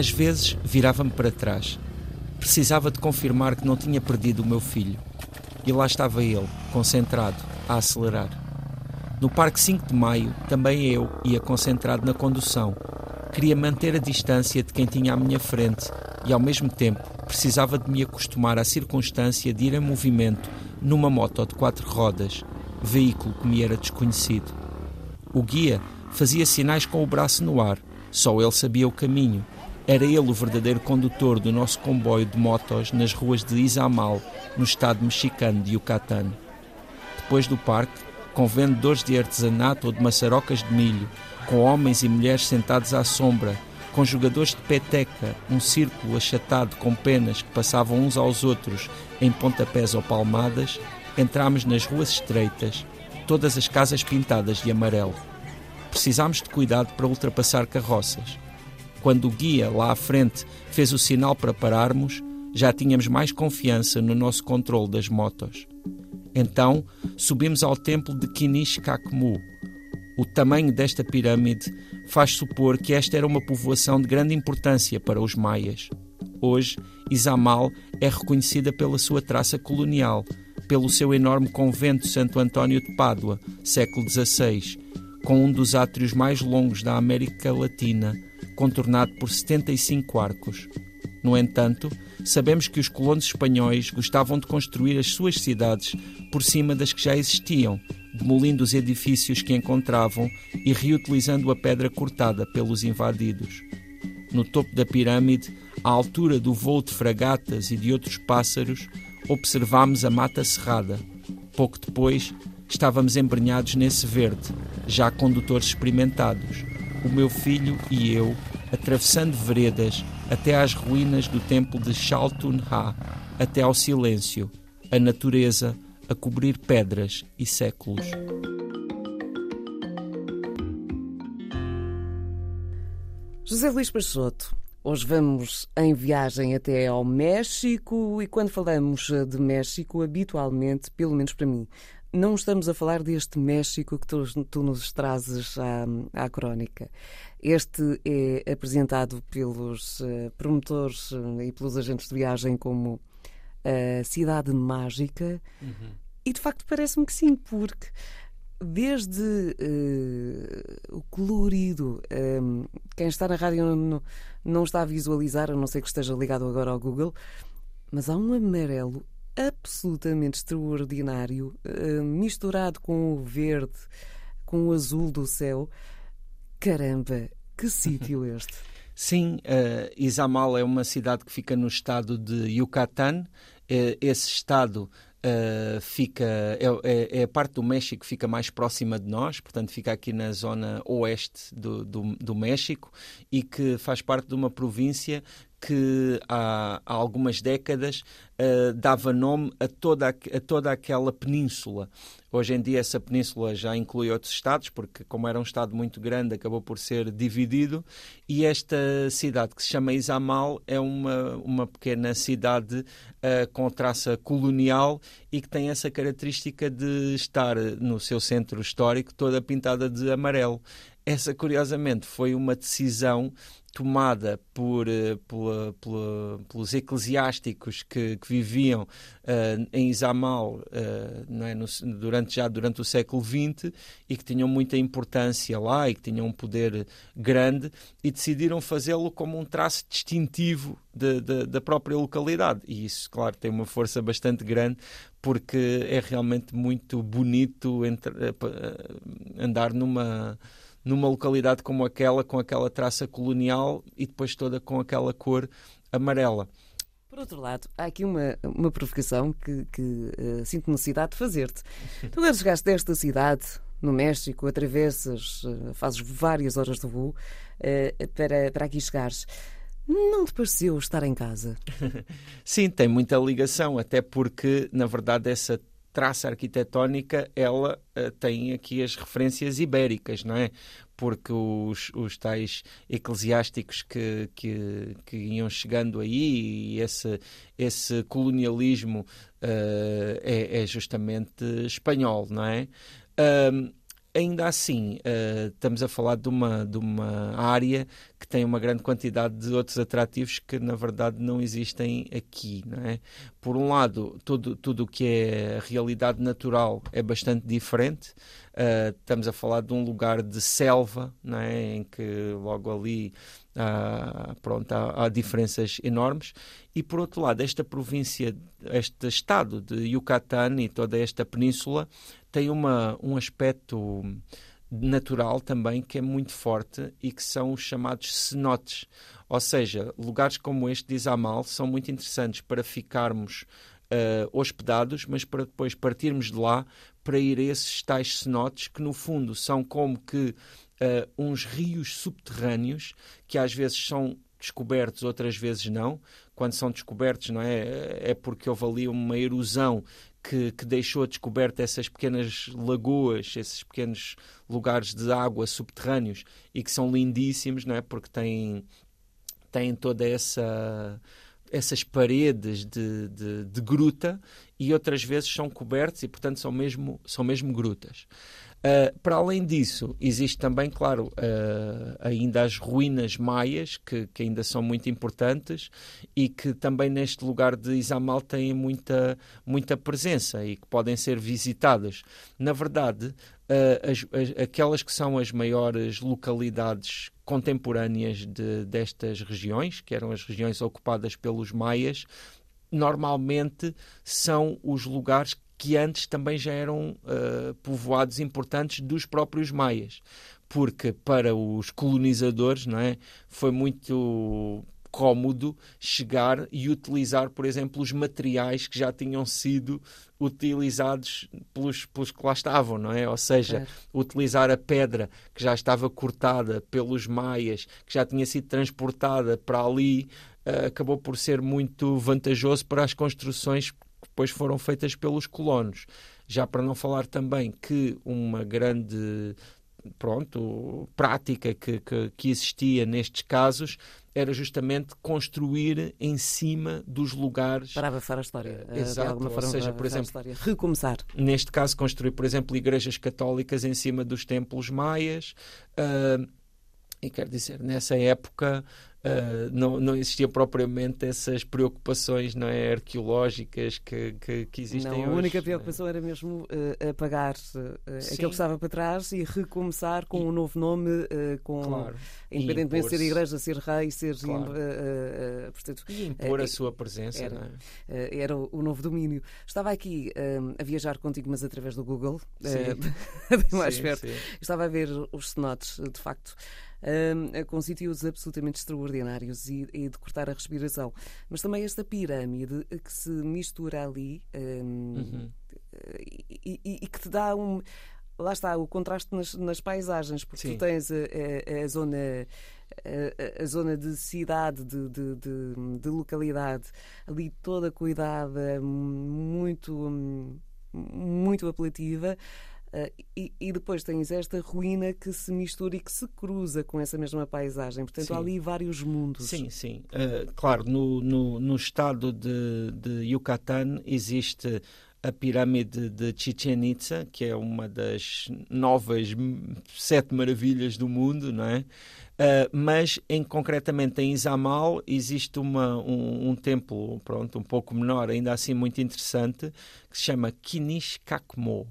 Às vezes virava-me para trás. Precisava de confirmar que não tinha perdido o meu filho. E lá estava ele, concentrado, a acelerar. No Parque 5 de Maio, também eu ia concentrado na condução. Queria manter a distância de quem tinha à minha frente e, ao mesmo tempo, precisava de me acostumar à circunstância de ir em movimento numa moto de quatro rodas, veículo que me era desconhecido. O guia fazia sinais com o braço no ar, só ele sabia o caminho. Era ele o verdadeiro condutor do nosso comboio de motos nas ruas de Izamal, no estado mexicano de Yucatán. Depois do parque, com vendedores de artesanato ou de maçarocas de milho, com homens e mulheres sentados à sombra, com jogadores de peteca, um círculo achatado com penas que passavam uns aos outros em pontapés ou palmadas, entramos nas ruas estreitas, todas as casas pintadas de amarelo. Precisámos de cuidado para ultrapassar carroças. Quando o guia, lá à frente, fez o sinal para pararmos, já tínhamos mais confiança no nosso controle das motos. Então, subimos ao templo de Kinish Kakmu. O tamanho desta pirâmide faz supor que esta era uma povoação de grande importância para os maias. Hoje, Izamal é reconhecida pela sua traça colonial, pelo seu enorme convento Santo António de Pádua, século XVI, com um dos átrios mais longos da América Latina, contornado por 75 arcos. No entanto, sabemos que os colonos espanhóis gostavam de construir as suas cidades por cima das que já existiam, demolindo os edifícios que encontravam e reutilizando a pedra cortada pelos invadidos. No topo da pirâmide, à altura do voo de fragatas e de outros pássaros, observámos a mata cerrada. Pouco depois, estávamos embrenhados nesse verde, já condutores experimentados, o meu filho e eu, atravessando veredas até às ruínas do templo de Chaltun-Ha, até ao silêncio, a natureza a cobrir pedras e séculos. José Luís Peixoto, hoje vamos em viagem até ao México e quando falamos de México, habitualmente, pelo menos para mim, não estamos a falar deste México que tu, tu nos trazes à, à crónica. Este é apresentado pelos uh, promotores uh, e pelos agentes de viagem como a uh, cidade mágica uhum. e de facto parece-me que sim, porque desde o colorido, um, quem está na rádio não, não está a visualizar, a não ser que esteja ligado agora ao Google, mas há um amarelo absolutamente extraordinário, uh, misturado com o verde, com o azul do céu. Caramba, que sítio este! Sim, uh, Izamal é uma cidade que fica no estado de Yucatán. Uh, esse estado Uh, fica é, é, é, a parte do México que fica mais próxima de nós, portanto fica aqui na zona oeste do, do, do México e que faz parte de uma província que há, há algumas décadas uh, dava nome a toda, a toda aquela península. Hoje em dia essa península já inclui outros estados, porque como era um estado muito grande acabou por ser dividido, e esta cidade que se chama Izamal é uma, uma pequena cidade uh, com traça colonial e que tem essa característica de estar no seu centro histórico toda pintada de amarelo. Essa, curiosamente, foi uma decisão tomada por, pela, pelos eclesiásticos que, que viviam uh, em Izamal uh, não é, no, durante, já durante o século XX e que tinham muita importância lá e que tinham um poder grande e decidiram fazê-lo como um traço distintivo de, de, da própria localidade. E isso, claro, tem uma força bastante grande porque é realmente muito bonito entre, andar numa numa localidade como aquela, com aquela traça colonial e depois toda com aquela cor amarela. Por outro lado, há aqui uma, uma provocação que, que uh, sinto necessidade de fazer-te. Tu agora chegaste desta cidade, no México, atravessas, uh, fazes várias horas de voo uh, para, para aqui chegares. Não te pareceu estar em casa? Sim, tem muita ligação, até porque, na verdade, essa traça arquitetónica, ela uh, tem aqui as referências ibéricas, não é? Porque os, os tais eclesiásticos que, que, que iam chegando aí e esse, esse colonialismo uh, é, é, justamente espanhol, não é? Ainda assim, uh, estamos a falar de uma, de uma área que tem uma grande quantidade de outros atrativos que, na verdade, não existem aqui. Não é? Por um lado, tudo, tudo o que é realidade natural é bastante diferente. Uh, estamos a falar de um lugar de selva, não é? em que logo ali uh, pronto, há, há, diferenças enormes. E, por outro lado, esta província, este estado de Yucatán e toda esta península tem uma, um aspecto natural também que é muito forte e que são os chamados cenotes. Ou seja, lugares como este de Izamal são muito interessantes para ficarmos uh, hospedados, mas para depois partirmos de lá para ir a esses tais cenotes que no fundo são como que uh, uns rios subterrâneos que às vezes são descobertos, outras vezes não. Quando são descobertos, não é? É porque houve ali uma erosão que, que deixou descoberta essas pequenas lagoas, esses pequenos lugares de água subterrâneos e que são lindíssimos, não é? Porque têm, têm toda essa essas paredes de, de, de, gruta e outras vezes são cobertos e portanto são mesmo, são mesmo grutas. Uh, para além disso, existe também, claro, uh, ainda as ruínas maias, que, que, ainda são muito importantes e que também neste lugar de Izamal têm muita, muita presença e que podem ser visitadas. Na verdade, uh, as, as, aquelas que são as maiores localidades contemporâneas de, destas regiões, que eram as regiões ocupadas pelos maias, normalmente são os lugares que antes também já eram uh, povoados importantes dos próprios maias, porque para os colonizadores não é, foi muito cómodo chegar e utilizar, por exemplo, os materiais que já tinham sido utilizados pelos, pelos que lá estavam, não é? Ou seja, é. utilizar a pedra que já estava cortada pelos maias, que já tinha sido transportada para ali, uh, acabou por ser muito vantajoso para as construções depois foram feitas pelos colonos. Já para não falar também que uma grande pronto, prática que, que, que, existia nestes casos era justamente construir em cima dos lugares. Para abafar a história. Eh, Exato, ou seja, por exemplo, recomeçar. Neste caso, construir, por exemplo, igrejas católicas em cima dos templos maias. Uh, e quer dizer, nessa época Uh, não, não existiam propriamente essas preocupações não é, arqueológicas que, que, que existem não, hoje. A única é? preocupação era mesmo uh, apagar uh, aquilo que estava para trás e recomeçar com e, um novo nome, uh, com, claro. independentemente de ser igreja, ser rei, ser. Claro. portanto, e impor a sua presença. Era, é? era o novo domínio. Estava aqui a viajar contigo, mas através do Google, mais sim, perto. Sim. Estava a ver os cenotes, de facto com sítios absolutamente extraordinários e, e, de cortar a respiração. Mas também esta pirâmide que se mistura ali um, uhum. e, e, e, que te dá um. Lá está, o contraste nas, nas paisagens, porque Sim. tu tens a, a, a zona. A, a, zona de cidade, de, de, de, de, localidade, ali toda cuidada, muito, muito apelativa. Uh, e, e, depois tens esta ruína que se mistura e que se cruza com essa mesma paisagem. Portanto, sim. há ali vários mundos. Sim, sim. Uh, claro, no, no, no, estado de, de Yucatán existe a pirâmide de Chichen Itza, que é uma das novas sete maravilhas do mundo, não é? Uh, mas em concretamente em Izamal existe uma, um, um, templo pronto um pouco menor ainda assim muito interessante que se chama Kinish Kakmo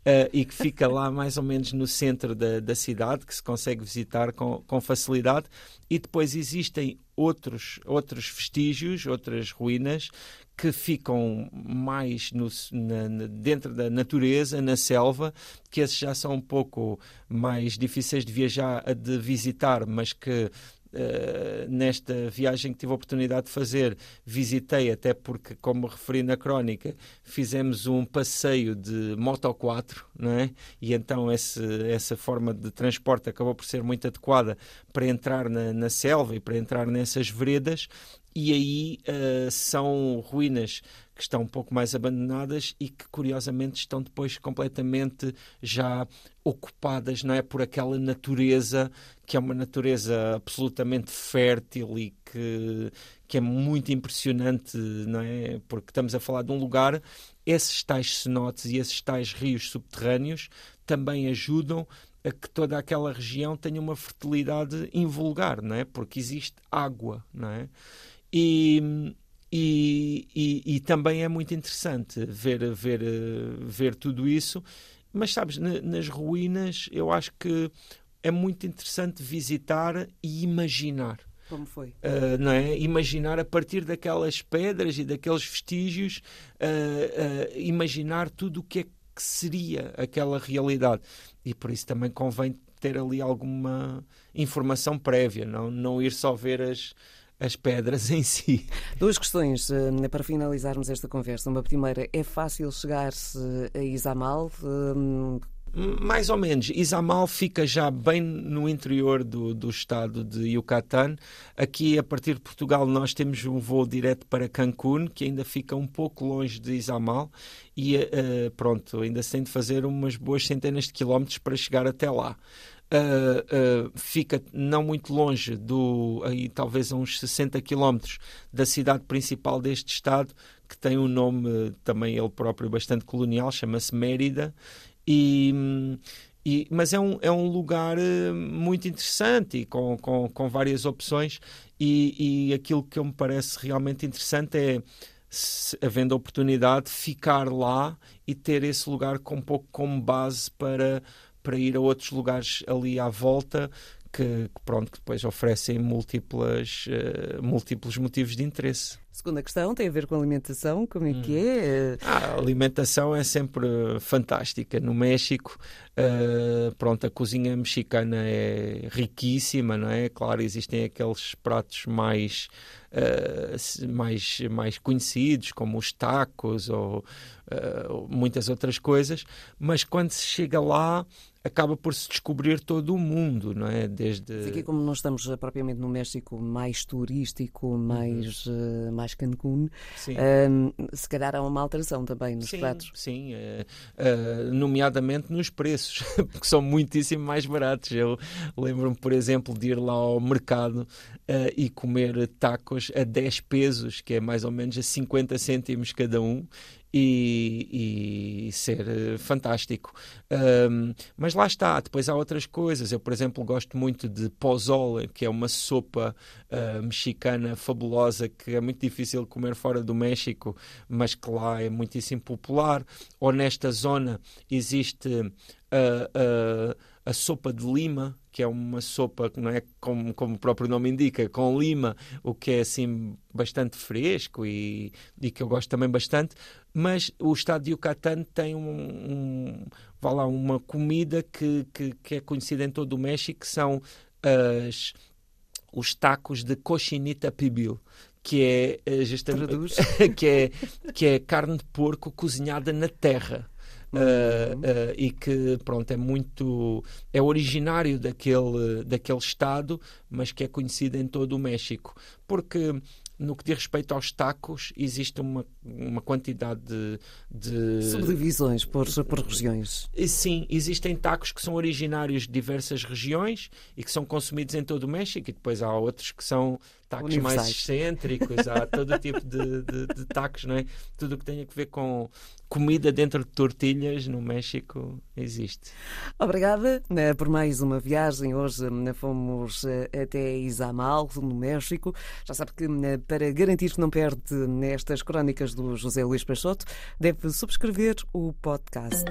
uh, e que fica lá mais ou menos no centro da, da cidade, que se consegue visitar com, com facilidade. E depois existem outros, outros vestígios, outras ruínas que ficam mais no, na, dentro da natureza, na selva, que esses já são um pouco mais difíceis de viajar, de visitar, mas que Uh, nesta viagem que tive a oportunidade de fazer, visitei, até porque, como referi na crónica, fizemos um passeio de Moto 4, não é? e então esse, essa forma de transporte acabou por ser muito adequada para entrar na, na selva e para entrar nessas veredas, e aí uh, são ruínas que estão um pouco mais abandonadas e que curiosamente estão depois completamente já ocupadas não é por aquela natureza que é uma natureza absolutamente fértil e que, que é muito impressionante não é porque estamos a falar de um lugar esses tais cenotes e esses tais rios subterrâneos também ajudam a que toda aquela região tenha uma fertilidade invulgar, não é? Porque existe água, não é? E, e, e, e, também é muito interessante ver, ver, ver tudo isso. Mas sabes, nas ruínas eu acho que é muito interessante visitar e imaginar. Como foi? Uh, não é? Imaginar a partir daquelas pedras e daqueles vestígios, uh, uh, imaginar tudo o que é que seria aquela realidade. E por isso também convém ter ali alguma informação prévia, não, não ir só ver as, as pedras em si. Duas questões para finalizarmos esta conversa. Uma primeira, é fácil chegar-se a Isamal? Mais ou menos. Izamal fica já bem no interior do, do estado de Yucatán. Aqui, a partir de Portugal, nós temos um voo direto para Cancún, que ainda fica um pouco longe de Izamal. E uh, pronto, ainda se tem de fazer umas boas centenas de quilómetros para chegar até lá. Uh, uh, fica não muito longe do, aí talvez a uns 60 quilómetros da cidade principal deste estado, que tem um nome também ele próprio bastante colonial, chama-se Mérida, e, e, mas é um, é um lugar eh, muito interessante e com, com, com várias opções. E, e aquilo que me parece realmente interessante é, se, havendo a oportunidade, ficar lá e ter esse lugar com um pouco como base para, para ir a outros lugares ali à volta que, pronto, que depois oferecem múltiplas, uh, múltiplos motivos de interesse. Segunda questão tem a ver com alimentação, como é hum. que é? Ah, a alimentação é sempre fantástica. No México, uh, pronto, a cozinha mexicana é riquíssima, não é? Claro, existem aqueles pratos mais, uh, mais, mais conhecidos, como os tacos ou muitas outras coisas, mas quando se chega lá, acaba por se descobrir todo o mundo, não é? Desde... Aqui, como nós estamos propriamente no México mais turístico, mais, uhum. uh, mais Cancún, uh, se calhar há uma alteração também nos sim, pratos. Sim, uh, nomeadamente nos preços, porque são muitíssimo mais baratos. Eu lembro-me, por exemplo, de ir lá ao mercado e comer tacos a 10 pesos, que é mais ou menos a 50 cêntimos cada um, e, e ser uh, fantástico. Um, mas lá está, depois há outras coisas. Eu, por exemplo, gosto muito de pozole, que é uma sopa uh, mexicana fabulosa que é muito difícil comer fora do México, mas que lá é muitíssimo popular. Ou nesta zona existe uh, a sopa de lima, que é uma sopa que não é como, como o próprio nome indica, com lima, o que é assim bastante fresco e, e que eu gosto também bastante. Mas o estado de Yucatán tem um, um vá lá, uma comida que, que, que, é conhecida em todo o México, que são as, os tacos de cochinita pibil que é eh, justamente que é, que é carne de porco cozinhada na terra. Uh, e que pronto é muito é originário daquele daquele estado mas que é conhecido em todo o México. Porque no que diz respeito aos tacos, existe uma, uma quantidade de, de... Subdivisões por, por regiões. Sim, existem tacos que são originários de diversas regiões e que são consumidos em todo o México, e depois há outros que são tacos mais excêntricos, há todo tipo de, de, de tacos, não é? Tudo o que tem a ver com comida dentro de tortilhas no México existe. Obrigada né, por mais uma viagem. Hoje né, fomos eh, até Izamal, no México. Já sabe que né, para garantir que não perde nestas crónicas do José Luís Peixoto, deve subscrever o podcast.